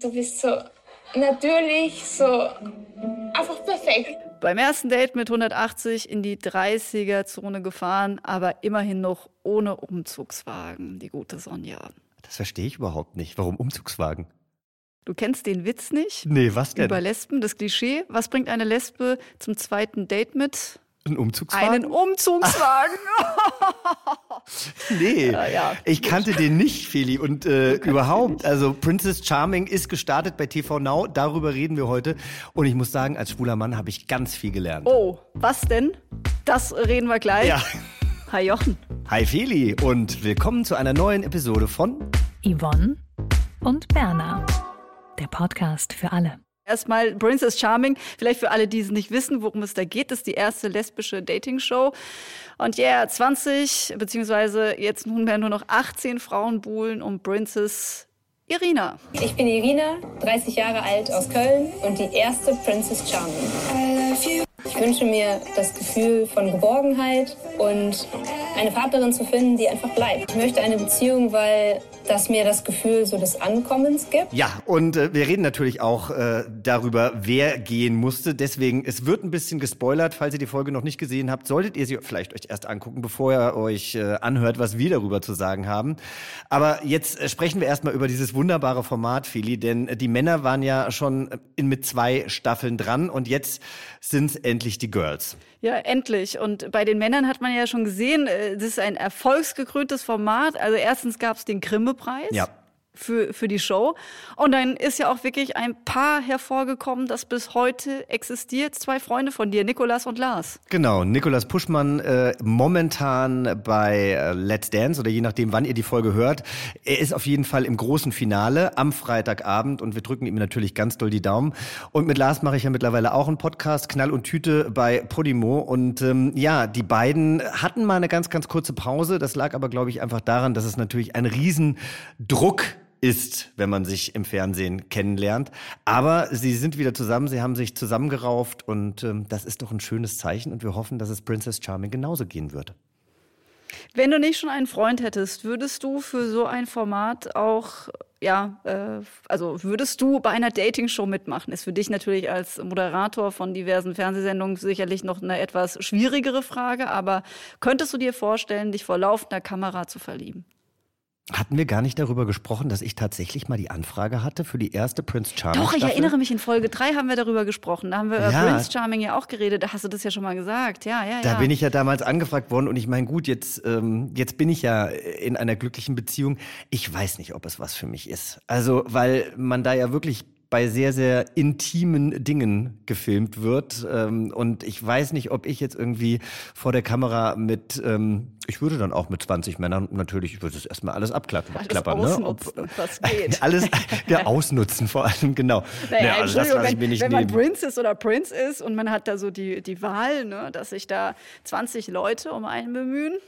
Du bist so natürlich, so einfach perfekt. Beim ersten Date mit 180 in die 30er-Zone gefahren, aber immerhin noch ohne Umzugswagen, die gute Sonja. Das verstehe ich überhaupt nicht. Warum Umzugswagen? Du kennst den Witz nicht? Nee, was denn? Über Lesben, das Klischee. Was bringt eine Lesbe zum zweiten Date mit? Ein Umzugswagen? Einen Umzugswagen. nee, Ja, ja, ich kannte den nicht, Feli. Und äh, überhaupt, also Princess Charming ist gestartet bei TV Now. Darüber reden wir heute. Und ich muss sagen, als schwuler Mann habe ich ganz viel gelernt. oh, was denn? Das reden wir gleich. Ja. Hi Jochen. Hi Feli und willkommen zu einer neuen Episode von Yvonne und Berna. Der Podcast für alle. Erstmal Princess Charming. Vielleicht für alle, die es nicht wissen, worum es da geht, das ist die erste lesbische Dating-Show. Und ja, yeah, 20, beziehungsweise jetzt nunmehr nur noch 18 Frauen buhlen um Princess Irina. Ich bin Irina, 30 Jahre alt aus Köln und die erste Princess Charming. Ich wünsche mir das Gefühl von Geborgenheit und eine Partnerin zu finden, die einfach bleibt. Ich möchte eine Beziehung, weil das mir das Gefühl so des Ankommens gibt. Ja, und äh, wir reden natürlich auch äh, darüber, wer gehen musste. Deswegen, es wird ein bisschen gespoilert, falls ihr die Folge noch nicht gesehen habt. Solltet ihr sie vielleicht euch erst angucken, bevor ihr euch äh, anhört, was wir darüber zu sagen haben. Aber jetzt äh, sprechen wir erstmal über dieses wunderbare Format, Feli, denn äh, die Männer waren ja schon in, mit zwei Staffeln dran und jetzt sind es endlich die Girls. Ja, endlich. Und bei den Männern hat man ja schon gesehen, äh, das ist ein erfolgsgekröntes Format. Also erstens gab es den Grimme-Preis. Ja. Für, für die Show. Und dann ist ja auch wirklich ein Paar hervorgekommen, das bis heute existiert. Zwei Freunde von dir, Nikolas und Lars. Genau, Nikolas Puschmann äh, momentan bei äh, Let's Dance oder je nachdem, wann ihr die Folge hört. Er ist auf jeden Fall im großen Finale am Freitagabend und wir drücken ihm natürlich ganz doll die Daumen. Und mit Lars mache ich ja mittlerweile auch einen Podcast, Knall und Tüte bei Podimo. Und ähm, ja, die beiden hatten mal eine ganz, ganz kurze Pause. Das lag aber, glaube ich, einfach daran, dass es natürlich ein Riesendruck ist, wenn man sich im Fernsehen kennenlernt. Aber sie sind wieder zusammen, sie haben sich zusammengerauft und ähm, das ist doch ein schönes Zeichen und wir hoffen, dass es Princess Charming genauso gehen wird. Wenn du nicht schon einen Freund hättest, würdest du für so ein Format auch, ja, äh, also würdest du bei einer Dating-Show mitmachen? Ist für dich natürlich als Moderator von diversen Fernsehsendungen sicherlich noch eine etwas schwierigere Frage, aber könntest du dir vorstellen, dich vor laufender Kamera zu verlieben? Hatten wir gar nicht darüber gesprochen, dass ich tatsächlich mal die Anfrage hatte für die erste Prince Charming? Doch, ich Staffel? erinnere mich, in Folge 3 haben wir darüber gesprochen. Da haben wir über Ja. Prince Charming ja auch geredet. Da hast du das ja schon mal gesagt. Ja, ja, Da ja. bin ich ja damals angefragt worden und ich meine, gut, jetzt, ähm, jetzt bin ich ja in einer glücklichen Beziehung. Ich weiß nicht, ob es was für mich ist. Also, weil man da ja wirklich bei sehr, sehr intimen Dingen gefilmt wird. Ähm, und ich weiß nicht, ob ich jetzt irgendwie vor der Kamera mit, ähm, ich würde dann auch mit 20 Männern natürlich, ich würde es erstmal alles abklappern. Alles klappern, ausnutzen, ne? was geht. alles, der Ausnutzen vor allem, genau. Naja, Ja, also das lasse ich mir wenn, nicht wenn man nehmen. Princess oder Prince ist und man hat da so die, die Wahl, ne, dass sich da 20 Leute um einen bemühen.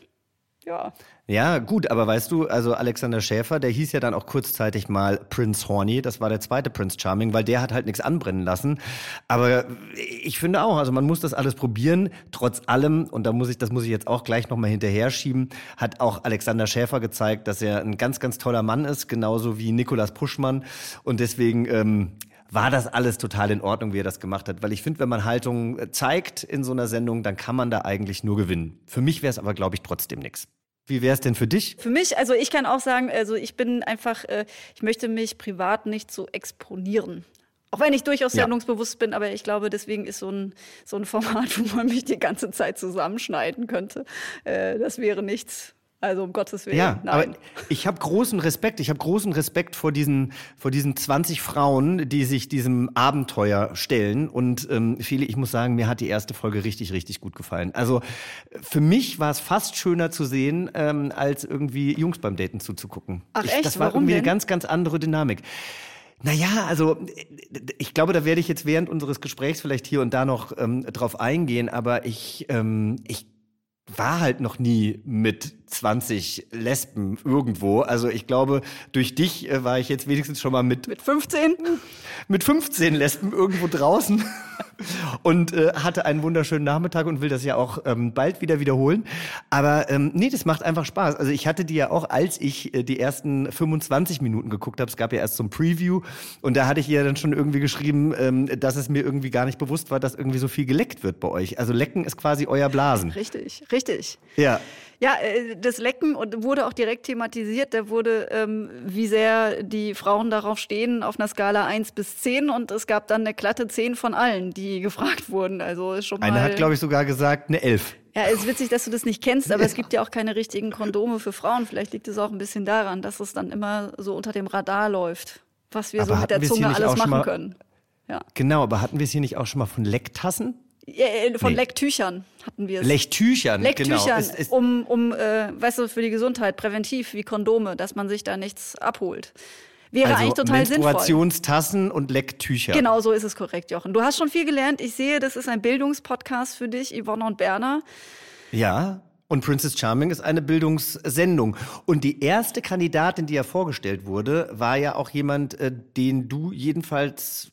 Ja, Ja, gut, aber weißt du, also Alexander Schäfer, der hieß ja dann auch kurzzeitig mal Prince Horny, das war der zweite Prince Charming, weil der hat halt nichts anbrennen lassen. Aber ich finde auch, also man muss das alles probieren, trotz allem, und da muss ich, das muss ich jetzt auch gleich nochmal hinterher schieben, hat auch Alexander Schäfer gezeigt, dass er ein ganz, ganz toller Mann ist, genauso wie Nikolas Puschmann. Und deswegen, ähm, war das alles total in Ordnung, wie er das gemacht hat. Weil ich finde, wenn man Haltung zeigt in so einer Sendung, dann kann man da eigentlich nur gewinnen. Für mich wäre es aber, glaube ich, trotzdem nichts. Wie wäre es denn für dich? Für mich, also ich kann auch sagen, also ich bin einfach, äh, ich möchte mich privat nicht so exponieren. Auch wenn ich durchaus Ja. sendungsbewusst bin, aber ich glaube, deswegen ist so ein, so ein Format, wo man mich die ganze Zeit zusammenschneiden könnte, äh, das wäre nichts, Also um Gottes Willen. Ja, Nein. aber ich habe großen Respekt. Ich habe großen Respekt vor diesen, vor diesen 20 Frauen, die sich diesem Abenteuer stellen. Und ähm, viele, ich muss sagen, mir hat die erste Folge richtig, richtig gut gefallen. Also für mich war es fast schöner zu sehen, ähm, als irgendwie Jungs beim Daten zuzugucken. Ach ich, echt? Das war Warum irgendwie denn? eine ganz, ganz andere Dynamik. Naja, also ich glaube, da werde ich jetzt während unseres Gesprächs vielleicht hier und da noch ähm, drauf eingehen, aber ich, ähm, ich war halt noch nie mit 20 Lesben irgendwo. Also ich glaube, durch dich äh, war ich jetzt wenigstens schon mal mit, Mit 15? mit 15 Lesben irgendwo draußen und äh, hatte einen wunderschönen Nachmittag und will das ja auch ähm, bald wieder wiederholen. Aber ähm, nee, das macht einfach Spaß. Also ich hatte die ja auch, als ich äh, die ersten 25 Minuten geguckt habe, es gab ja erst so ein Preview und da hatte ich ihr dann schon irgendwie geschrieben, ähm, dass es mir irgendwie gar nicht bewusst war, dass irgendwie so viel geleckt wird bei euch. Also lecken ist quasi euer Blasen. Richtig, richtig. Ja. Ja, äh, das Lecken und wurde auch direkt thematisiert. Da wurde, ähm, wie sehr die Frauen darauf stehen, auf einer Skala 1 bis 10. Und es gab dann eine glatte 10 von allen, die gefragt wurden. Also schon mal. Einer hat, glaube ich, sogar gesagt, eine Elf. Ja, ist witzig, dass du das nicht kennst, aber es gibt ja auch keine richtigen Kondome für Frauen. Vielleicht liegt es auch ein bisschen daran, dass es dann immer so unter dem Radar läuft, was wir Aber so mit der es Zunge alles machen mal- können. Ja. Genau, aber hatten wir es hier nicht auch schon mal von Lecktassen? Äh, Von Nee. Lecktüchern hatten wir es. Lecktüchern, Lecktüchern, genau. Es, es, um, um äh, weißt du, für die Gesundheit, präventiv, wie Kondome, dass man sich da nichts abholt. Wäre also eigentlich total sinnvoll. Menstruationstassen und Lecktücher. Genau, so ist es korrekt, Jochen. Du hast schon viel gelernt. Ich sehe, das ist ein Bildungspodcast für dich, Yvonne und Berner. Ja. Und Princess Charming ist eine Bildungssendung. Und die erste Kandidatin, die ja vorgestellt wurde, war ja auch jemand, äh, den du jedenfalls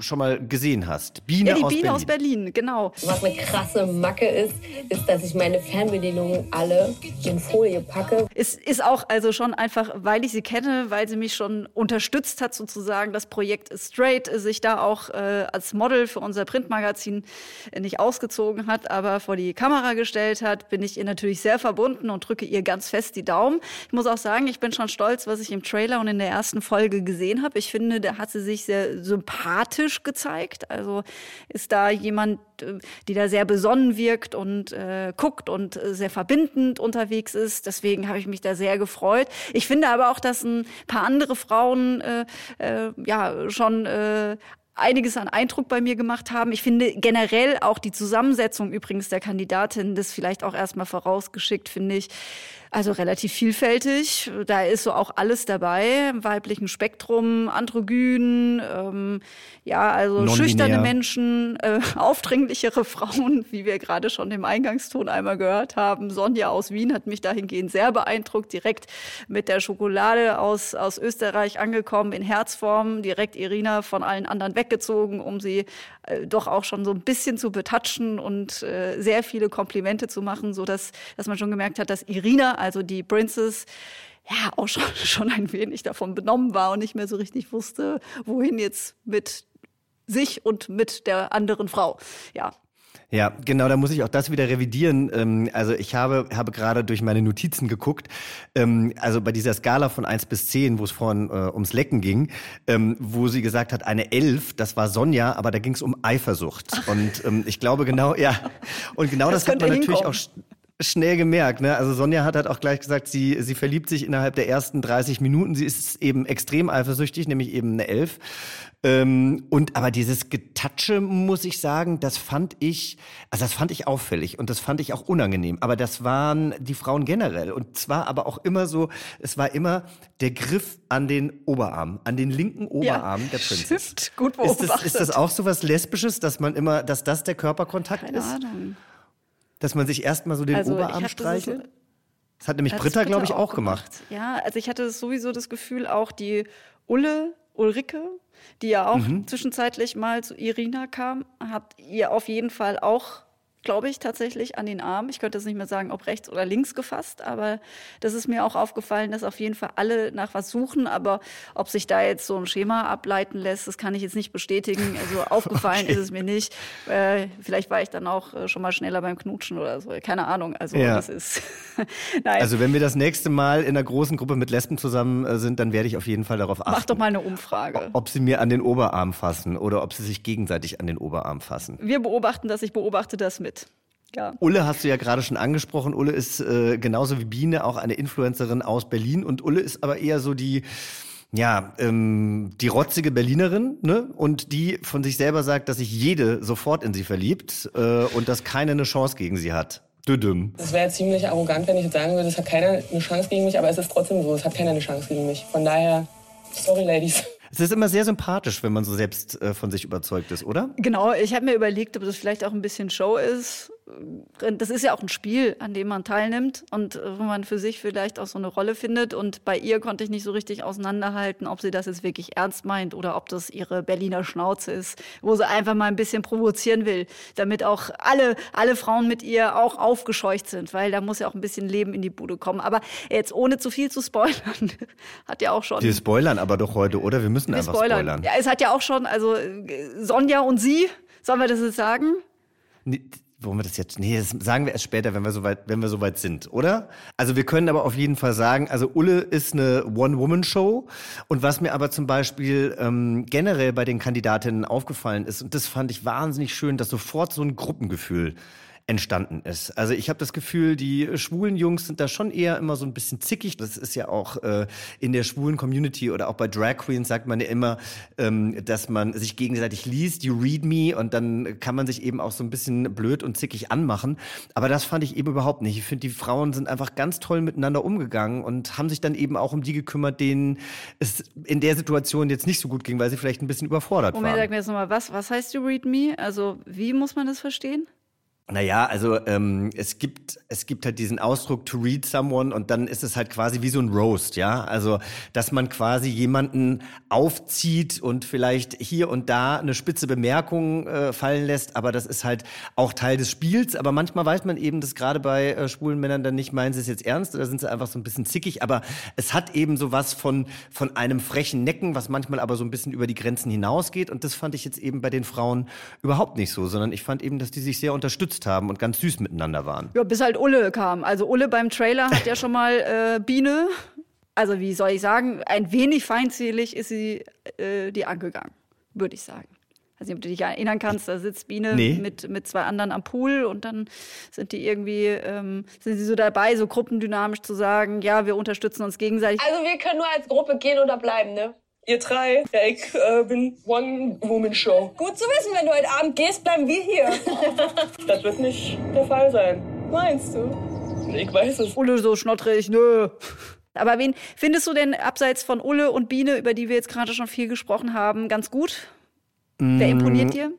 schon mal gesehen hast. Biene Ja, die aus Biene Berlin. aus Berlin, genau. Was eine krasse Macke ist, ist, dass ich meine Fernbedienungen alle in Folie packe. Es ist auch also schon einfach, weil ich sie kenne, weil sie mich schon unterstützt hat, sozusagen, das Projekt Straight sich da auch äh, als Model für unser Printmagazin nicht ausgezogen hat, aber vor die Kamera gestellt hat, bin ich ihr natürlich sehr verbunden und drücke ihr ganz fest die Daumen. Ich muss auch sagen, ich bin schon stolz, was ich im Trailer und in der ersten Folge gesehen habe. Ich finde, da hat sie sich sehr sympathisch gezeigt. Also ist da jemand, äh, die da sehr besonnen wirkt und äh, guckt und äh, sehr verbindend unterwegs ist. Deswegen habe ich mich da sehr gefreut. Ich finde aber auch, dass ein paar andere Frauen äh, äh, ja schon äh, einiges an Eindruck bei mir gemacht haben. Ich finde generell auch die Zusammensetzung übrigens der Kandidatin, das vielleicht auch erstmal vorausgeschickt, finde ich, also relativ vielfältig. Da ist so auch alles dabei, im weiblichen Spektrum, androgyn, ähm, ja, also schüchterne Menschen, äh, aufdringlichere Frauen, wie wir gerade schon im Eingangston einmal gehört haben. Sonja aus Wien hat mich dahingehend sehr beeindruckt, direkt mit der Schokolade aus, aus Österreich angekommen, in Herzform, direkt Irina von allen anderen weggezogen, um sie äh, doch auch schon so ein bisschen zu betatschen und äh, sehr viele Komplimente zu machen, so dass, dass man schon gemerkt hat, dass Irina, also die Princess, ja, auch schon, schon ein wenig davon benommen war und nicht mehr so richtig wusste, wohin jetzt mit sich und mit der anderen Frau. Ja. Ja, genau, da muss ich auch das wieder revidieren. Ähm, also ich habe, habe gerade durch meine Notizen geguckt, ähm, also bei dieser Skala von 1 bis 10, wo es vorhin äh, ums Lecken ging, ähm, wo sie gesagt hat, eine 11, das war Sonja, aber da ging es um Eifersucht. Und ähm, ich glaube genau, ja, und genau das, Das hat man natürlich auch hinkommen. sch- schnell gemerkt. Ne? Also Sonja hat halt auch gleich gesagt, sie, sie verliebt sich innerhalb der ersten 30 Minuten. Sie ist eben extrem eifersüchtig, nämlich eben eine 11. Ähm, und aber dieses Getatsche, muss ich sagen, das fand ich, also das fand ich auffällig und das fand ich auch unangenehm. Aber das waren die Frauen generell. Und zwar aber auch immer so, es war immer der Griff an den Oberarm, an den linken Oberarm der Princess. Stimmt, gut Ist das, beobachtet. ist das auch so was Lesbisches, dass man immer, dass das der Körperkontakt Keine ist? Ahnung. Dass man sich erstmal so den Also, Oberarm das streichelt? Das hat nämlich Hat Britta, Britta glaube ich, auch gemacht. Ja, also ich hatte sowieso das Gefühl, auch die Ulle, Ulrike, die ja auch Mhm. zwischenzeitlich mal zu Irina kam, hat ihr auf jeden Fall auch, glaube ich, tatsächlich an den Arm, ich könnte jetzt nicht mehr sagen, ob rechts oder links gefasst, aber das ist mir auch aufgefallen, dass auf jeden Fall alle nach was suchen, aber ob sich da jetzt so ein Schema ableiten lässt, das kann ich jetzt nicht bestätigen. Also aufgefallen ist es mir nicht. Äh, vielleicht war ich dann auch äh, schon mal schneller beim Knutschen oder so, keine Ahnung. Also Ja. das ist, nein. Also wenn wir das nächste Mal in einer großen Gruppe mit Lesben zusammen äh, sind, dann werde ich auf jeden Fall darauf achten. Mach doch mal eine Umfrage. Ob sie mir an den Oberarm fassen oder ob sie sich gegenseitig an den Oberarm fassen. Wir beobachten das, ich beobachte das mit. Ja. Ulle hast du ja gerade schon angesprochen. Ulle ist äh, genauso wie Biene auch eine Influencerin aus Berlin und Ulle ist aber eher so die ja, ähm, die rotzige Berlinerin, ne? Und die von sich selber sagt, dass sich jede sofort in sie verliebt äh, und dass keine eine Chance gegen sie hat. Düdüm. Das wäre ziemlich arrogant, wenn ich jetzt sagen würde, es hat keiner eine Chance gegen mich, aber es ist trotzdem so, es hat keiner eine Chance gegen mich. Von daher, sorry, Ladies. Es ist immer sehr sympathisch, wenn man so selbst äh, von sich überzeugt ist, oder? Genau, ich habe mir überlegt, ob das vielleicht auch ein bisschen Show ist das ist ja auch ein Spiel, an dem man teilnimmt und äh, wo man für sich vielleicht auch so eine Rolle findet. Und bei ihr konnte ich nicht so richtig auseinanderhalten, ob sie das jetzt wirklich ernst meint oder ob das ihre Berliner Schnauze ist, wo sie einfach mal ein bisschen provozieren will, damit auch alle, alle Frauen mit ihr auch aufgescheucht sind, weil da muss ja auch ein bisschen Leben in die Bude kommen. Aber jetzt ohne zu viel zu spoilern, hat ja auch schon. Wir spoilern aber doch heute, oder? Wir müssen Wir einfach spoilern. spoilern. Ja, es hat ja auch schon, also äh, Sonja und sie, sollen wir das jetzt sagen? Nee wollen wir das jetzt? Nee, das sagen wir erst später, wenn wir soweit, wenn wir soweit sind, oder? Also wir können aber auf jeden Fall sagen, also Ulle ist eine One-Woman-Show. Und was mir aber zum Beispiel ähm, generell bei den Kandidatinnen aufgefallen ist, und das fand ich wahnsinnig schön, dass sofort so ein Gruppengefühl entstanden ist. Also ich habe das Gefühl, die schwulen Jungs sind da schon eher immer so ein bisschen zickig. Das ist ja auch äh, in der schwulen Community oder auch bei Drag Queens sagt man ja immer, ähm, dass man sich gegenseitig liest, you read me und dann kann man sich eben auch so ein bisschen blöd und zickig anmachen. Aber das fand ich eben überhaupt nicht. Ich finde, die Frauen sind einfach ganz toll miteinander umgegangen und haben sich dann eben auch um die gekümmert, denen es in der Situation jetzt nicht so gut ging, weil sie vielleicht ein bisschen überfordert Moment, waren. Moment, sag mir jetzt nochmal, was, was heißt you read me? Also wie muss man das verstehen? Naja, also ähm, es gibt es gibt halt diesen Ausdruck to read someone und dann ist es halt quasi wie so ein Roast, ja. Also dass man quasi jemanden aufzieht und vielleicht hier und da eine spitze Bemerkung äh, fallen lässt, aber das ist halt auch Teil des Spiels. Aber manchmal weiß man eben, dass gerade bei äh, schwulen Männern dann nicht meinen sie es jetzt ernst oder sind sie einfach so ein bisschen zickig. Aber es hat eben so was von von einem frechen Necken, was manchmal aber so ein bisschen über die Grenzen hinausgeht. Und das fand ich jetzt eben bei den Frauen überhaupt nicht so, sondern ich fand eben, dass die sich sehr unterstützt unterstützt haben und ganz süß miteinander waren. Ja, bis halt Ulle kam. Also Ulle beim Trailer hat ja schon mal äh, Biene, also wie soll ich sagen, ein wenig feindselig ist sie äh, die angegangen, würde ich sagen. Nicht, ob du dich erinnern kannst, da sitzt Biene nee. mit, mit zwei anderen am Pool und dann sind die irgendwie, ähm, sind sie so dabei, so gruppendynamisch zu sagen, ja, wir unterstützen uns gegenseitig. Also wir können nur als Gruppe gehen oder bleiben, ne? Ihr drei, ja, ich äh, bin One-Woman-Show. Gut zu wissen, wenn du heute Abend gehst, bleiben wir hier. das wird nicht der Fall sein. Meinst du? Ich weiß es. Ulle so schnottrig, nö. Aber wen findest du denn abseits von Ulle und Biene, über die wir jetzt gerade schon viel gesprochen haben, ganz gut? Mm. Wer imponiert dir?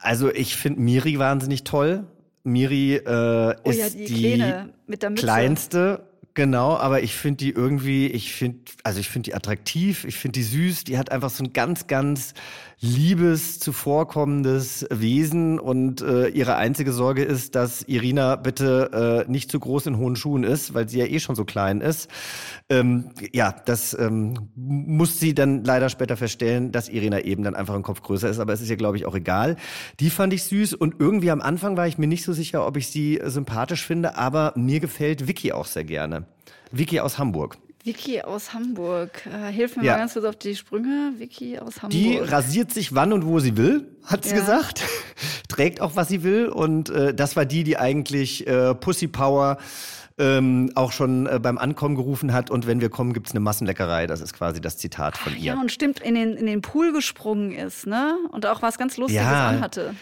Also ich finde Miri wahnsinnig toll. Miri äh, oh, ist ja, die, die kleinste Genau, aber ich finde die irgendwie, ich finde, also ich finde die attraktiv, ich finde die süß, die hat einfach so ein ganz, ganz liebes, zuvorkommendes Wesen und äh, ihre einzige Sorge ist, dass Irina bitte äh, nicht zu groß in hohen Schuhen ist, weil sie ja eh schon so klein ist. Ähm, ja, das ähm, muss sie dann leider später feststellen, dass Irina eben dann einfach ein Kopf größer ist, aber es ist ja, glaube ich, auch egal. Die fand ich süß und irgendwie am Anfang war ich mir nicht so sicher, ob ich sie sympathisch finde, aber mir gefällt Vicky auch sehr gerne. Vicky aus Hamburg. Vicky aus Hamburg. Äh, hilf mir ja. mal ganz kurz auf die Sprünge. Vicky aus Hamburg. Die rasiert sich wann und wo sie will, hat sie ja. gesagt. Trägt auch, was sie will. Und äh, das war die, die eigentlich äh, Pussy Power ähm, auch schon äh, beim Ankommen gerufen hat. Und wenn wir kommen, gibt's eine Massenleckerei. Das ist quasi das Zitat von Ach, ihr. Ja, und stimmt, in den, in den Pool gesprungen ist, ne? Und auch was ganz Lustiges ja, anhatte.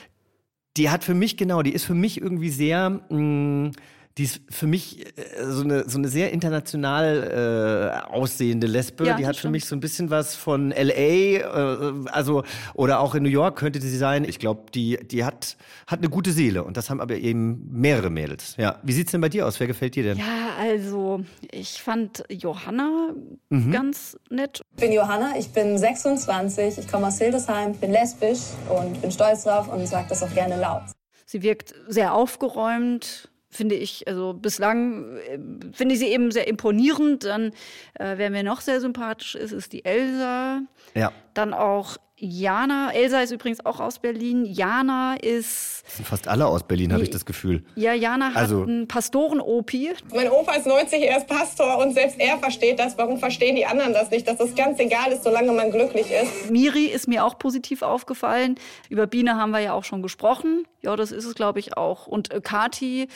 Die hat für mich, genau, die ist für mich irgendwie sehr... Mh, mm, die ist für mich äh, so eine, so eine sehr international äh, aussehende Lesbe. Ja, die hat für mich so ein bisschen was von LA, äh, also oder auch in New York könnte sie sein. Ich glaube, die, die hat, hat eine gute Seele und das haben aber eben mehrere Mädels. Ja. Wie sieht's denn bei dir aus? Wer gefällt dir denn? Ja, also ich fand Johanna mhm. ganz nett. Ich bin Johanna, ich bin 26, ich komme aus Hildesheim, bin lesbisch und bin stolz drauf und sage das auch gerne laut. Sie wirkt sehr aufgeräumt, finde ich, also bislang äh, finde ich sie eben sehr imponierend. Dann, äh, wer mir noch sehr sympathisch ist, ist die Elsa. Ja. dann auch Jana, Elsa ist übrigens auch aus Berlin. Jana ist. Das sind fast alle aus Berlin, habe ich das Gefühl. Ja, Jana hat Also- einen Pastoren-Opi. Mein Opa ist 90, er ist Pastor und selbst er versteht das. Warum verstehen die anderen das nicht? Dass das ganz egal ist, solange man glücklich ist. Miri ist mir auch positiv aufgefallen. Über Biene haben wir ja auch schon gesprochen. Ja, das ist es, glaube ich, auch. Und äh, Kati,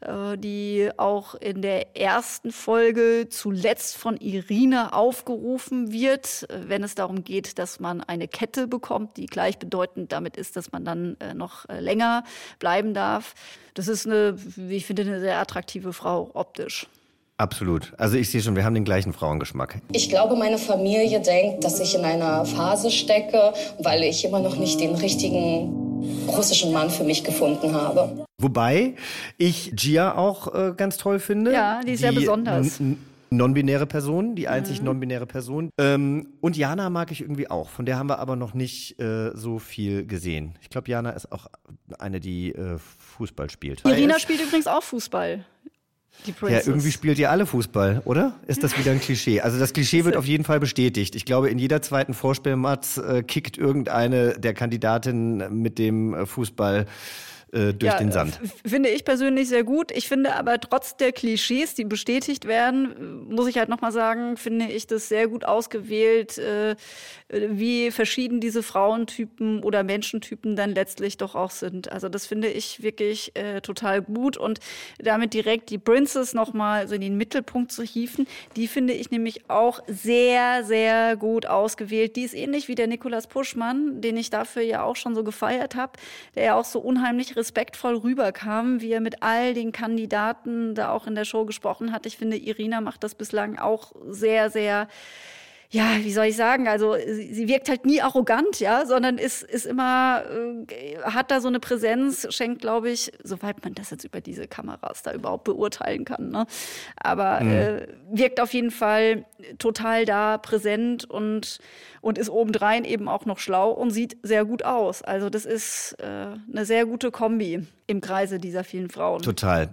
äh, die auch in der ersten Folge zuletzt von Irina aufgerufen wird, äh, wenn es darum geht, dass man eine Kette bekommt, die gleichbedeutend damit ist, dass man dann äh, noch äh, länger bleiben darf. Das ist eine, wie ich finde, eine sehr attraktive Frau optisch. Absolut. Also ich sehe schon, wir haben den gleichen Frauengeschmack. Ich glaube, meine Familie denkt, dass ich in einer Phase stecke, weil ich immer noch nicht den richtigen russischen Mann für mich gefunden habe. Wobei ich Gia auch äh, ganz toll finde. Ja, die ist sehr besonders. Non-binäre Person, die einzig Mhm. non-binäre Person. Ähm, und Jana mag ich irgendwie auch. Von der haben wir aber noch nicht äh, so viel gesehen. Ich glaube, Jana ist auch eine, die äh, Fußball spielt. Irina spielt übrigens auch Fußball. Die Ja, irgendwie spielt ihr alle Fußball, oder? Ist das wieder ein Klischee? Also das Klischee wird auf jeden Fall bestätigt. Ich glaube, in jeder zweiten Vorspielmatz äh, kickt irgendeine der Kandidatinnen mit dem äh, Fußball äh, durch Ja, den Sand. Finde ich persönlich sehr gut. Ich finde aber trotz der Klischees, die bestätigt werden, muss ich halt nochmal sagen, finde ich das sehr gut ausgewählt, äh, wie verschieden diese Frauentypen oder Menschentypen dann letztlich doch auch sind. Also das finde ich wirklich äh, total gut und damit direkt die Princess nochmal so in den Mittelpunkt zu hieven, die finde ich nämlich auch sehr, sehr gut ausgewählt. Die ist ähnlich wie der Nikolaus Puschmann, den ich dafür ja auch schon so gefeiert habe, der ja auch so unheimlich respektvoll rüberkam, wie er mit all den Kandidaten da auch in der Show gesprochen hat. Ich finde, Irina macht das bislang auch sehr, sehr ja, wie soll ich sagen, also sie, sie wirkt halt nie arrogant, ja, sondern ist, ist immer, äh, hat da so eine Präsenz, schenkt, glaube ich, soweit man das jetzt über diese Kameras da überhaupt beurteilen kann, ne? Aber äh, wirkt auf jeden Fall total da präsent und, und ist obendrein eben auch noch schlau und sieht sehr gut aus. Also das ist äh, eine sehr gute Kombi im Kreise dieser vielen Frauen. Total.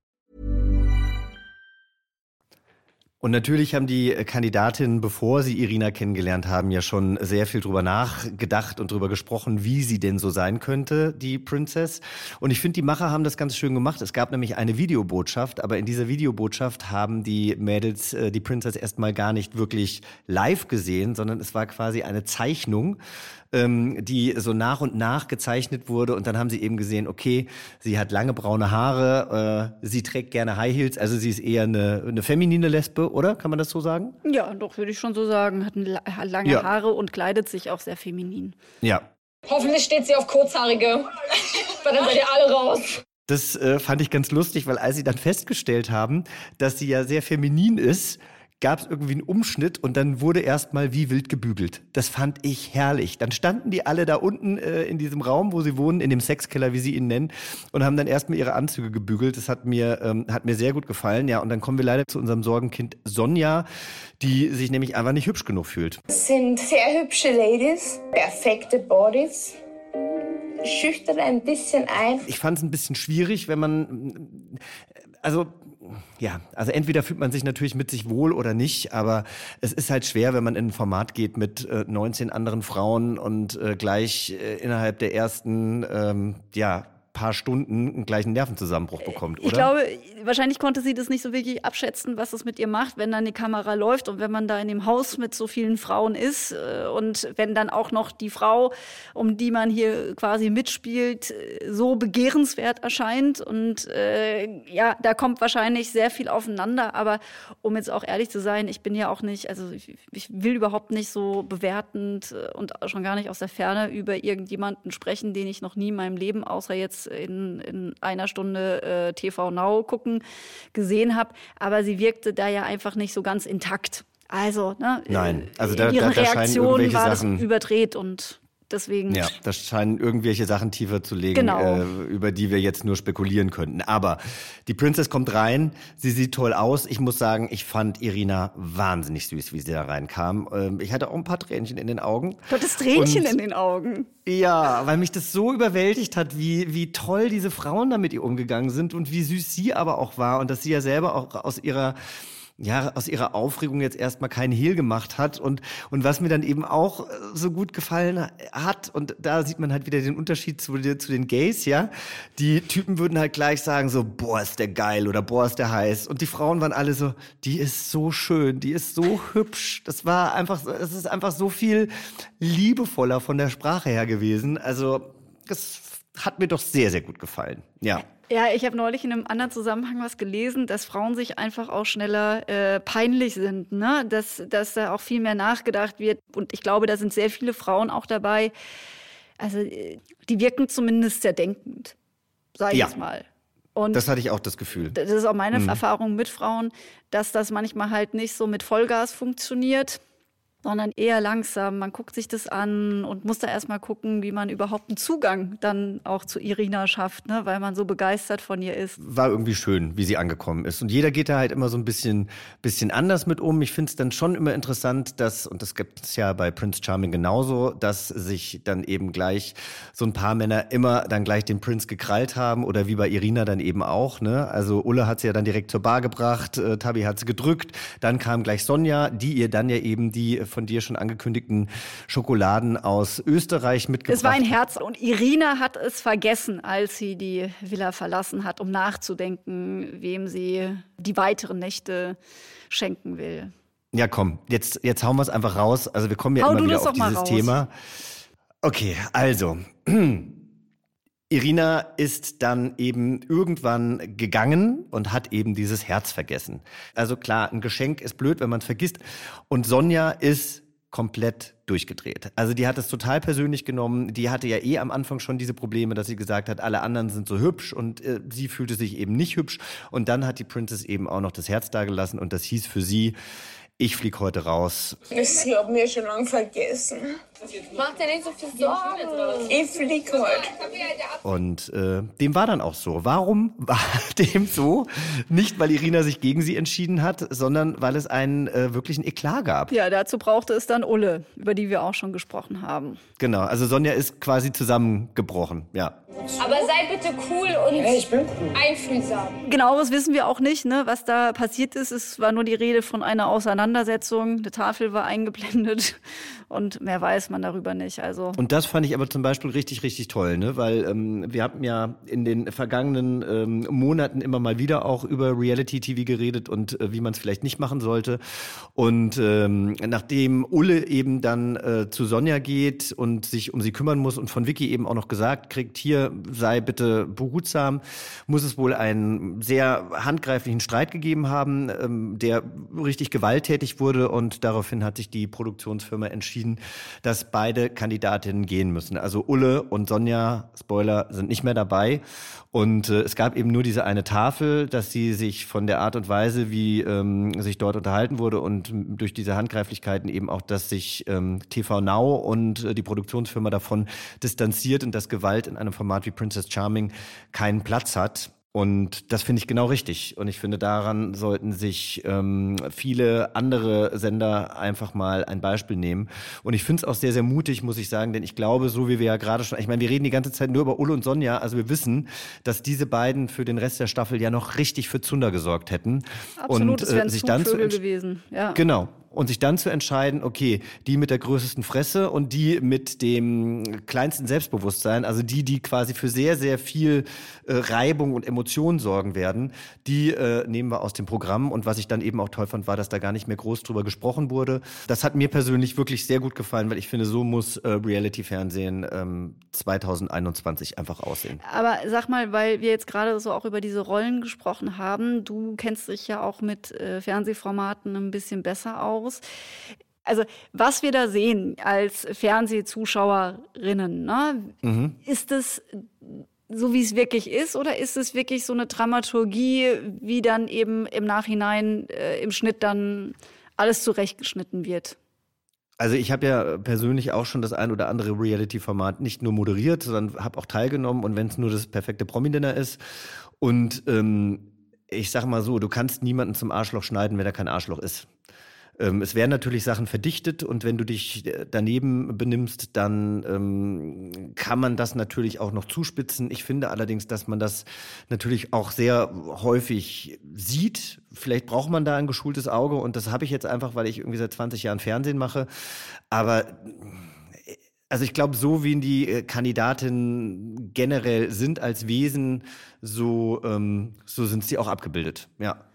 Und natürlich haben die äh, Kandidatinnen, bevor sie Irina kennengelernt haben, ja schon sehr viel drüber nachgedacht und drüber gesprochen, wie sie denn so sein könnte, die Princess. Und ich finde, die Macher haben das ganz schön gemacht. Es gab nämlich eine Videobotschaft, aber in dieser Videobotschaft haben die Mädels äh, die Princess erstmal gar nicht wirklich live gesehen, sondern es war quasi eine Zeichnung ähm, die so nach und nach gezeichnet wurde. Und dann haben sie eben gesehen, okay, sie hat lange braune Haare, äh, sie trägt gerne High Heels, also sie ist eher eine, eine feminine Lesbe, oder? Kann man das so sagen? Ja, doch, würde ich schon so sagen. Hat la- lange Ja. Haare und kleidet sich auch sehr feminin. Ja. Hoffentlich steht sie auf Kurzhaarige. Weil dann seid ihr alle raus. Das äh, fand ich ganz lustig, weil als sie dann festgestellt haben, dass sie ja sehr feminin ist, gab es irgendwie einen Umschnitt und dann wurde erstmal wie wild gebügelt. Das fand ich herrlich. Dann standen die alle da unten äh, in diesem Raum, wo sie wohnen, in dem Sexkeller, wie sie ihn nennen, und haben dann erstmal ihre Anzüge gebügelt. Das hat mir, ähm, hat mir sehr gut gefallen. Ja, und dann kommen wir leider zu unserem Sorgenkind Sonja, die sich nämlich einfach nicht hübsch genug fühlt. Es sind sehr hübsche Ladies, perfekte Bodies. Schüchtern ein bisschen ein. Ich fand es ein bisschen schwierig, wenn man, also ja, also entweder fühlt man sich natürlich mit sich wohl oder nicht, aber es ist halt schwer, wenn man in ein Format geht mit äh, 19 anderen Frauen und äh, gleich äh, innerhalb der ersten, ähm, ja, paar Stunden einen gleichen Nervenzusammenbruch bekommt, oder? Ich glaube, wahrscheinlich konnte sie das nicht so wirklich abschätzen, was es mit ihr macht, wenn dann die Kamera läuft und wenn man da in dem Haus mit so vielen Frauen ist äh, und wenn dann auch noch die Frau, um die man hier quasi mitspielt, äh, so begehrenswert erscheint. Und äh, ja, da kommt wahrscheinlich sehr viel aufeinander. Aber um jetzt auch ehrlich zu sein, ich bin ja auch nicht, also ich, ich will überhaupt nicht so bewertend äh, und schon gar nicht aus der Ferne über irgendjemanden sprechen, den ich noch nie in meinem Leben, außer jetzt in, in einer Stunde äh, TV Now gucken, gesehen habe. Aber sie wirkte da ja einfach nicht so ganz intakt. Also, ne? Nein, also da, ihre da, da scheinen irgendwelche war Sachen. das überdreht und deswegen. Ja, da scheinen irgendwelche Sachen tiefer zu legen, Genau. äh, über die wir jetzt nur spekulieren könnten. Aber die Princess kommt rein, sie sieht toll aus. Ich muss sagen, ich fand Irina wahnsinnig süß, wie sie da reinkam. Ähm, ich hatte auch ein paar Tränchen in den Augen. Du hattest Tränchen Und- in den Augen. Ja, weil mich das so überwältigt hat, wie, wie toll diese Frauen da mit ihr umgegangen sind und wie süß sie aber auch war und dass sie ja selber auch aus ihrer ja, aus ihrer Aufregung jetzt erstmal keinen Hehl gemacht hat und, und was mir dann eben auch äh, so gut gefallen hat und da sieht man halt wieder den Unterschied zu, den- zu den Gays, ja. Die Typen würden halt gleich sagen so, boah, ist der geil oder boah, ist der heiß und die Frauen waren alle so, die ist so schön, die ist so hübsch. Das war einfach, es ist einfach so viel liebevoller von der Sprache her gewesen. Also, das hat mir doch sehr, sehr gut gefallen. Ja. Ja, ich habe neulich in einem anderen Zusammenhang was gelesen, dass Frauen sich einfach auch schneller äh, peinlich sind, ne? Dass, dass da auch viel mehr nachgedacht wird. Und ich glaube, da sind sehr viele Frauen auch dabei. Also, äh, die wirken zumindest sehr denkend, sage ich Ja. mal. Und Das hatte ich auch das Gefühl. das ist auch meine Mhm. Erfahrung mit Frauen, dass das manchmal halt nicht so mit Vollgas funktioniert, sondern eher langsam. Man guckt sich das an und muss da erstmal gucken, wie man überhaupt einen Zugang dann auch zu Irina schafft, ne? weil man so begeistert von ihr ist. war irgendwie schön, wie sie angekommen ist. Und jeder geht da halt immer so ein bisschen, bisschen anders mit um. Ich finde es dann schon immer interessant, dass, und das gibt es ja bei Prince Charming genauso, dass sich dann eben gleich so ein paar Männer immer dann gleich den Prinz gekrallt haben oder wie bei Irina dann eben auch. Ne? Also Ulle hat sie ja dann direkt zur Bar gebracht, äh, Tabi hat sie gedrückt, dann kam gleich Sonja, die ihr dann ja eben die von dir schon angekündigten Schokoladen aus Österreich mitgebracht Es war ein Herz und Irina hat es vergessen, als sie die Villa verlassen hat, um nachzudenken, wem sie die weiteren Nächte schenken will. Ja, komm, jetzt, jetzt hauen wir es einfach raus. Also wir kommen ja Hau immer wieder auf dieses. Thema. Okay, also. Irina ist dann eben irgendwann gegangen und hat eben dieses Herz vergessen. Also klar, ein Geschenk ist blöd, wenn man es vergisst. Und Sonja ist komplett durchgedreht. Also die hat es total persönlich genommen. Die hatte ja eh am Anfang schon diese Probleme, dass sie gesagt hat, alle anderen sind so hübsch und äh, sie fühlte sich eben nicht hübsch. Und dann hat die Princess eben auch noch das Herz dagelassen und das hieß für sie, ich flieg heute raus. Sie haben mir schon lange vergessen. Mach dir nicht so viel Sorgen. Ich flieg heute. Und äh, dem war dann auch so. Warum war dem so? Nicht, weil Irina sich gegen sie entschieden hat, sondern weil es einen äh, wirklichen Eklat gab. Ja, dazu brauchte es dann Ulle, über die wir auch schon gesprochen haben. Genau, also Sonja ist quasi zusammengebrochen, ja. Aber sei bitte cool und einfühlsam. Genaueres wissen wir auch nicht, ne, was da passiert ist. Es war nur die Rede von einer Auseinandersetzung. Eine Tafel war eingeblendet und mehr weiß man darüber nicht. Also Und das fand ich aber zum Beispiel richtig, richtig toll, ne? weil ähm, wir hatten ja in den vergangenen ähm, Monaten immer mal wieder auch über Reality-TV geredet und äh, wie man es vielleicht nicht machen sollte. Und ähm, nachdem Ulle eben dann äh, zu Sonja geht und sich um sie kümmern muss und von Vicky eben auch noch gesagt kriegt, hier sei bitte behutsam, muss es wohl einen sehr handgreiflichen Streit gegeben haben, ähm, der richtig gewalttätig wurde und daraufhin hat sich die Produktionsfirma entschieden, dass beide Kandidatinnen gehen müssen. Also Ulle und Sonja, Spoiler, sind nicht mehr dabei. Und äh, es gab eben nur diese eine Tafel, dass sie sich von der Art und Weise, wie ähm, sich dort unterhalten wurde und durch diese Handgreiflichkeiten eben auch, dass sich ähm, TV Now und äh, die Produktionsfirma davon distanziert und dass Gewalt in einem Format wie Princess Charming keinen Platz hat. Und das finde ich genau richtig. Und ich finde, daran sollten sich ähm, viele andere Sender einfach mal ein Beispiel nehmen. Und ich finde es auch sehr, sehr mutig, muss ich sagen, denn ich glaube, so wie wir ja gerade schon, ich meine, wir reden die ganze Zeit nur über Ulle und Sonja, also wir wissen, dass diese beiden für den Rest der Staffel ja noch richtig für Zunder gesorgt hätten. absolut, und es wären sich dann zu gewesen. Ja. Genau. Und sich dann zu entscheiden, okay, die mit der größten Fresse und die mit dem kleinsten Selbstbewusstsein, also die, die quasi für sehr, sehr viel äh, Reibung und Emotionen sorgen werden, die äh, nehmen wir aus dem Programm. Und was ich dann eben auch toll fand, war, dass da gar nicht mehr groß drüber gesprochen wurde. Das hat mir persönlich wirklich sehr gut gefallen, weil ich finde, so muss äh, Reality-Fernsehen ähm, 2021 einfach aussehen. Aber sag mal, weil wir jetzt gerade so auch über diese Rollen gesprochen haben, du kennst dich ja auch mit äh, Fernsehformaten ein bisschen besser aus. Also, was wir da sehen als Fernsehzuschauerinnen, ne, Mhm. ist es so, wie es wirklich ist, oder ist es wirklich so eine Dramaturgie, wie dann eben im Nachhinein äh, im Schnitt dann alles zurechtgeschnitten wird. Also ich habe ja persönlich auch schon das ein oder andere Reality-Format nicht nur moderiert, sondern habe auch teilgenommen und wenn es nur das perfekte Promi-Dinner ist. Und ähm, ich sage mal so, du kannst niemanden zum Arschloch schneiden, wenn er kein Arschloch ist. Ähm, es werden natürlich Sachen verdichtet und wenn du dich äh, daneben benimmst, dann ähm, kann man das natürlich auch noch zuspitzen. Ich finde allerdings, dass man das natürlich auch sehr häufig sieht. Vielleicht braucht man da ein geschultes Auge und das habe ich jetzt einfach, weil ich irgendwie seit 20 Jahren Fernsehen mache. Aber also ich glaube, so wie die äh, Kandidatinnen generell sind als Wesen, so, ähm, so sind sie auch abgebildet. Ja.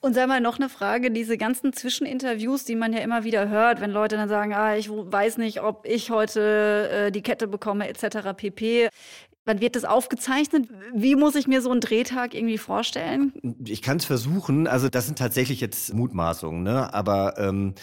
Und sag mal noch eine Frage, diese ganzen Zwischeninterviews, die man ja immer wieder hört, wenn Leute dann sagen, ah, ich weiß nicht, ob ich heute äh, die Kette bekomme, etc. pp. Wann wird das aufgezeichnet? Wie muss ich mir so einen Drehtag irgendwie vorstellen? Ich kann es versuchen. Also das sind tatsächlich jetzt Mutmaßungen, ne? Aber ähm,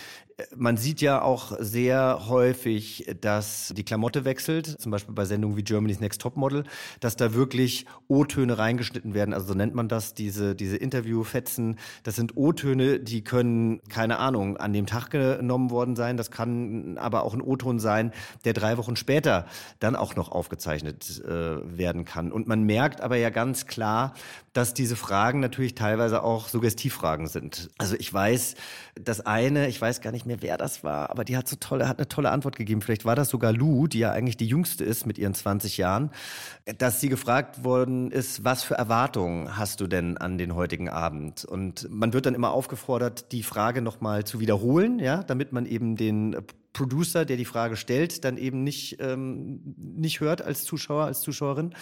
man sieht ja auch sehr häufig, dass die Klamotte wechselt, zum Beispiel bei Sendungen wie Germany's Next Topmodel, dass da wirklich O-Töne reingeschnitten werden. Also so nennt man das, diese, diese Interviewfetzen. Das sind O-Töne, die können, keine Ahnung, an dem Tag genommen worden sein. Das kann aber auch ein O-Ton sein, der drei Wochen später dann auch noch aufgezeichnet äh, werden kann. Und man merkt aber ja ganz klar, dass diese Fragen natürlich teilweise auch Suggestivfragen sind. Also ich weiß, das eine, ich weiß gar nicht mehr, wer das war, aber die hat so tolle, hat eine tolle Antwort gegeben. Vielleicht war das sogar Lou, die ja eigentlich die jüngste ist mit ihren 20 Jahren, dass sie gefragt worden ist, was für Erwartungen hast du denn an den heutigen Abend? Und man wird dann immer aufgefordert, die Frage nochmal zu wiederholen, ja, damit man eben den Producer, der die Frage stellt, dann eben nicht, ähm, nicht hört als Zuschauer, als Zuschauerin.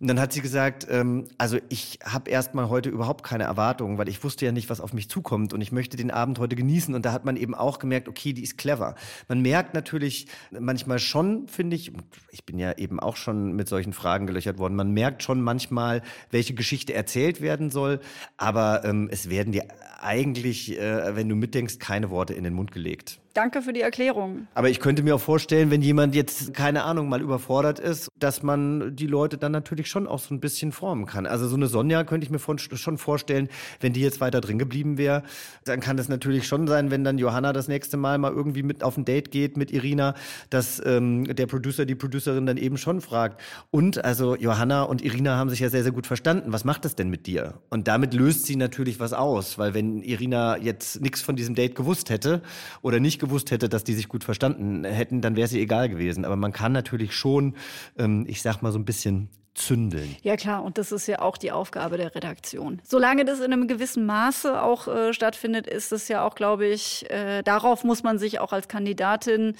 Und dann hat sie gesagt, ähm, also ich habe erstmal heute überhaupt keine Erwartungen, weil ich wusste ja nicht, was auf mich zukommt und ich möchte den Abend heute genießen. Und da hat man eben auch gemerkt, okay, die ist clever. Man merkt natürlich manchmal schon, finde ich, ich bin ja eben auch schon mit solchen Fragen gelöchert worden, man merkt schon manchmal, welche Geschichte erzählt werden soll, aber ähm, es werden dir eigentlich, äh, wenn du mitdenkst, keine Worte in den Mund gelegt. Danke für die Erklärung. Aber ich könnte mir auch vorstellen, wenn jemand jetzt, keine Ahnung, mal überfordert ist, dass man die Leute dann natürlich schon auch so ein bisschen formen kann. Also so eine Sonja könnte ich mir schon vorstellen, wenn die jetzt weiter drin geblieben wäre, dann kann es natürlich schon sein, wenn dann Johanna das nächste Mal mal irgendwie mit auf ein Date geht mit Irina, dass ähm, der Producer, die Producerin dann eben schon fragt. Und also Johanna und Irina haben sich ja sehr, sehr gut verstanden. Was macht das denn mit dir? Und damit löst sie natürlich was aus, weil wenn Irina jetzt nichts von diesem Date gewusst hätte oder nicht gewusst hätte, dass die sich gut verstanden hätten, dann wäre sie egal gewesen. Aber man kann natürlich schon, ähm, ich sag mal so ein bisschen zündeln. Ja klar, und das ist ja auch die Aufgabe der Redaktion. Solange das in einem gewissen Maße auch äh, stattfindet, ist es ja auch, glaube ich, äh, darauf muss man sich auch als Kandidatin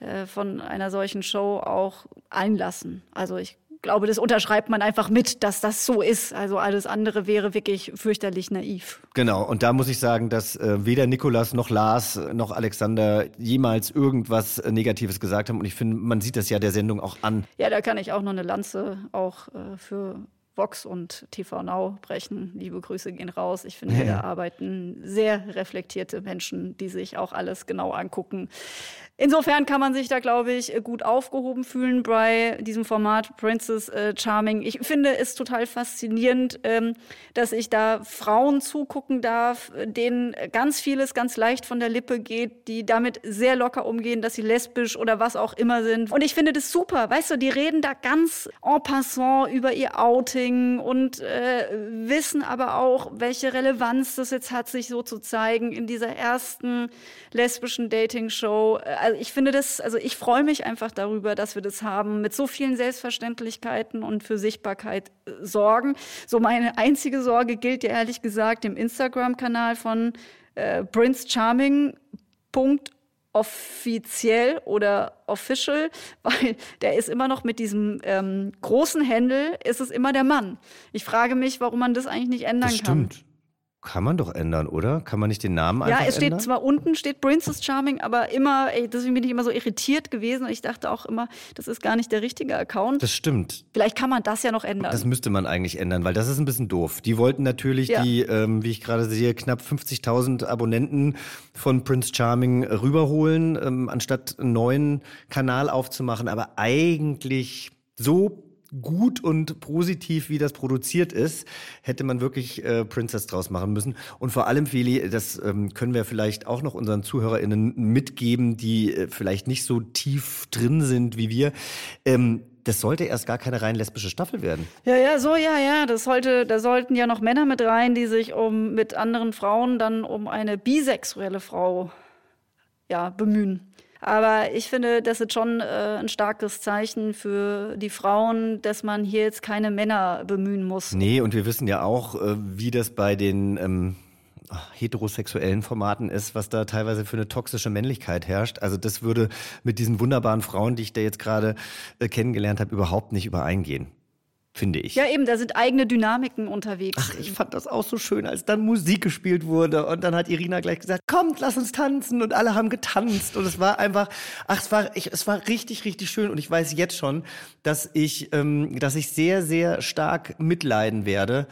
äh, von einer solchen Show auch einlassen. Also ich glaube, das unterschreibt man einfach mit, dass das so ist. Also alles andere wäre wirklich fürchterlich naiv. Genau, und da muss ich sagen, dass äh, weder Nikolas noch Lars noch Alexander jemals irgendwas äh, Negatives gesagt haben. Und ich finde, man sieht das ja der Sendung auch an. Ja, da kann ich auch noch eine Lanze auch äh, für Vox und TV Now brechen. Liebe Grüße gehen raus. Ich finde, ja. da arbeiten sehr reflektierte Menschen, die sich auch alles genau angucken. Insofern kann man sich da, glaube ich, gut aufgehoben fühlen bei diesem Format Princess äh, Charming. Ich finde es total faszinierend, ähm, dass ich da Frauen zugucken darf, denen ganz vieles ganz leicht von der Lippe geht, die damit sehr locker umgehen, dass sie lesbisch oder was auch immer sind. Und ich finde das super. Weißt du, die reden da ganz en passant über ihr Outing und äh, wissen aber auch, welche Relevanz das jetzt hat, sich so zu zeigen in dieser ersten lesbischen Dating-Show also ich finde das, also ich freue mich einfach darüber, dass wir das haben, mit so vielen Selbstverständlichkeiten und für Sichtbarkeit äh, sorgen. So meine einzige Sorge gilt ja ehrlich gesagt dem Instagram-Kanal von äh, Prince Charming. Punkt offiziell oder official, weil der ist immer noch mit diesem ähm, großen Händel, ist es immer der Mann. Ich frage mich, warum man das eigentlich nicht ändern das. Stimmt. Kann man doch ändern, oder? Kann man nicht den Namen einfach ändern? Ja, es steht ändern? zwar unten, steht Princess Charming, aber immer, ey, deswegen bin ich immer so irritiert gewesen und ich dachte auch immer, das ist gar nicht der richtige Account. Das stimmt. Vielleicht kann man das ja noch ändern. Das müsste man eigentlich ändern, weil das ist ein bisschen doof. Die wollten natürlich ja. die, ähm, wie ich gerade sehe, knapp 50.000 Abonnenten von Prince Charming rüberholen, ähm, anstatt einen neuen Kanal aufzumachen. Aber eigentlich so gut und positiv, wie das produziert ist, hätte man wirklich äh, Princess draus machen müssen. Und vor allem, Feli, das ähm, können wir vielleicht auch noch unseren ZuhörerInnen mitgeben, die äh, vielleicht nicht so tief drin sind wie wir. Ähm, das sollte erst gar keine rein lesbische Staffel werden. Ja, ja, so, ja, ja. Das sollte, da sollten ja noch Männer mit rein, die sich um mit anderen Frauen dann um eine bisexuelle Frau ja, bemühen. Aber ich finde, das ist schon äh, ein starkes Zeichen für die Frauen, dass man hier jetzt keine Männer bemühen muss. Nee, und wir wissen ja auch, äh, wie das bei den ähm, heterosexuellen Formaten ist, was da teilweise für eine toxische Männlichkeit herrscht. Also das würde mit diesen wunderbaren Frauen, die ich da jetzt gerade äh, kennengelernt habe, überhaupt nicht übereingehen finde ich. Ja, eben, da sind eigene Dynamiken unterwegs. Ach, ich fand das auch so schön, als dann Musik gespielt wurde und dann hat Irina gleich gesagt, kommt, lass uns tanzen und alle haben getanzt und es war einfach, ach, es war, ich, es war richtig, richtig schön und ich weiß jetzt schon, dass ich, ähm, dass ich sehr, sehr stark mitleiden werde,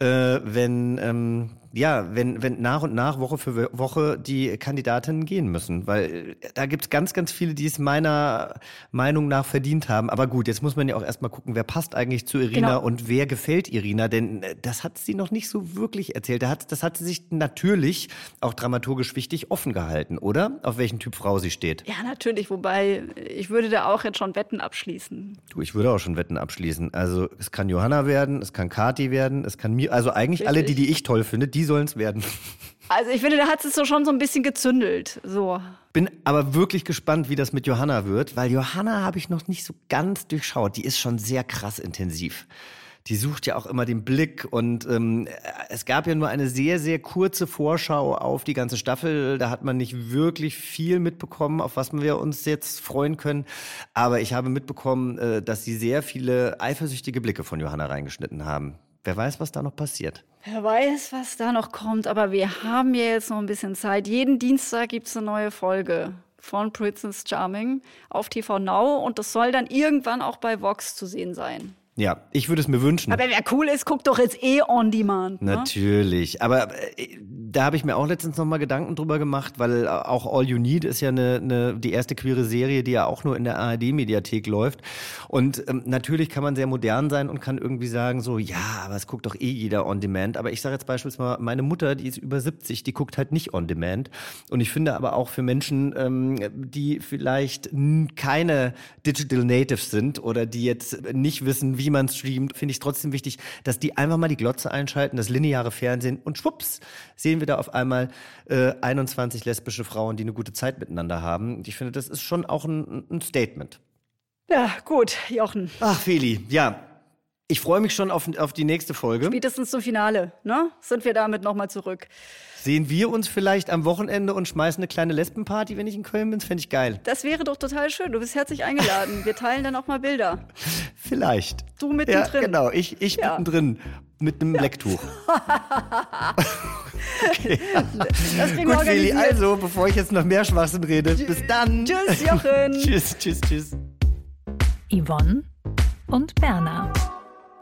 äh, wenn ähm, ja, wenn, wenn nach und nach, Woche für Woche die Kandidatinnen gehen müssen. Weil äh, da gibt es ganz, ganz viele, die es meiner Meinung nach verdient haben. Aber gut, jetzt muss man ja auch erstmal gucken, wer passt eigentlich zu Irina genau. und wer gefällt Irina. Denn äh, das hat sie noch nicht so wirklich erzählt. Das hat, das hat sie sich natürlich auch dramaturgisch wichtig offen gehalten, oder? Auf welchen Typ Frau sie steht. Ja, natürlich. Wobei, ich würde da auch jetzt schon Wetten abschließen. Du, ich würde auch schon Wetten abschließen. Also es kann Johanna werden, es kann Kati werden, es kann mir, also eigentlich Richtig. alle, die, die ich toll finde, die sollen es werden. Also ich finde, da hat es so schon so ein bisschen gezündelt. So. Bin aber wirklich gespannt, wie das mit Johanna wird, weil Johanna habe ich noch nicht so ganz durchschaut. Die ist schon sehr krass intensiv. Die sucht ja auch immer den Blick und ähm, es gab ja nur eine sehr, sehr kurze Vorschau auf die ganze Staffel. Da hat man nicht wirklich viel mitbekommen, auf was wir uns jetzt freuen können. Aber ich habe mitbekommen, äh, dass sie sehr viele eifersüchtige Blicke von Johanna reingeschnitten haben. Wer weiß, was da noch passiert. Wer weiß, was da noch kommt, aber wir haben ja jetzt noch ein bisschen Zeit. Jeden Dienstag gibt es eine neue Folge von Princess Charming auf TV Now und das soll dann irgendwann auch bei Vox zu sehen sein. Ja, ich würde es mir wünschen. Aber wer cool ist, guckt doch jetzt eh on demand. Ne? Natürlich. Aber äh, da habe ich mir auch letztens nochmal Gedanken drüber gemacht, weil auch All You Need ist ja eine, eine, die erste queere Serie, die ja auch nur in der ARD-Mediathek läuft. Und ähm, natürlich kann man sehr modern sein und kann irgendwie sagen, so, ja, aber es guckt doch eh jeder on demand. Aber ich sage jetzt beispielsweise, meine Mutter, die ist über 70, die guckt halt nicht on demand. Und ich finde aber auch für Menschen, ähm, die vielleicht keine Digital Natives sind oder die jetzt nicht wissen, wie man streamt, finde ich es trotzdem wichtig, dass die einfach mal die Glotze einschalten, das lineare Fernsehen und schwupps, sehen wir wir da auf einmal äh, 21 lesbische Frauen, die eine gute Zeit miteinander haben. Und ich finde, das ist schon auch ein, ein Statement. Ja, gut, Jochen. Ach, Feli, ja. Ich freue mich schon auf, auf die nächste Folge. Spätestens zum Finale, ne? Sind wir damit nochmal zurück. Sehen wir uns vielleicht am Wochenende und schmeißen eine kleine Lesbenparty, wenn ich in Köln bin? Das fände ich geil. Das wäre doch total schön. Du bist herzlich eingeladen. Wir teilen dann auch mal Bilder. Vielleicht. Du mittendrin. Ja, genau. Ich, ich ja. mittendrin mit einem ja. Lecktuch. okay. Das kriegen Gut, Feli, also, bevor ich jetzt noch mehr Schwachsinn rede, bis dann. Tschüss, Jochen. tschüss, tschüss, tschüss. Yvonne und Berna.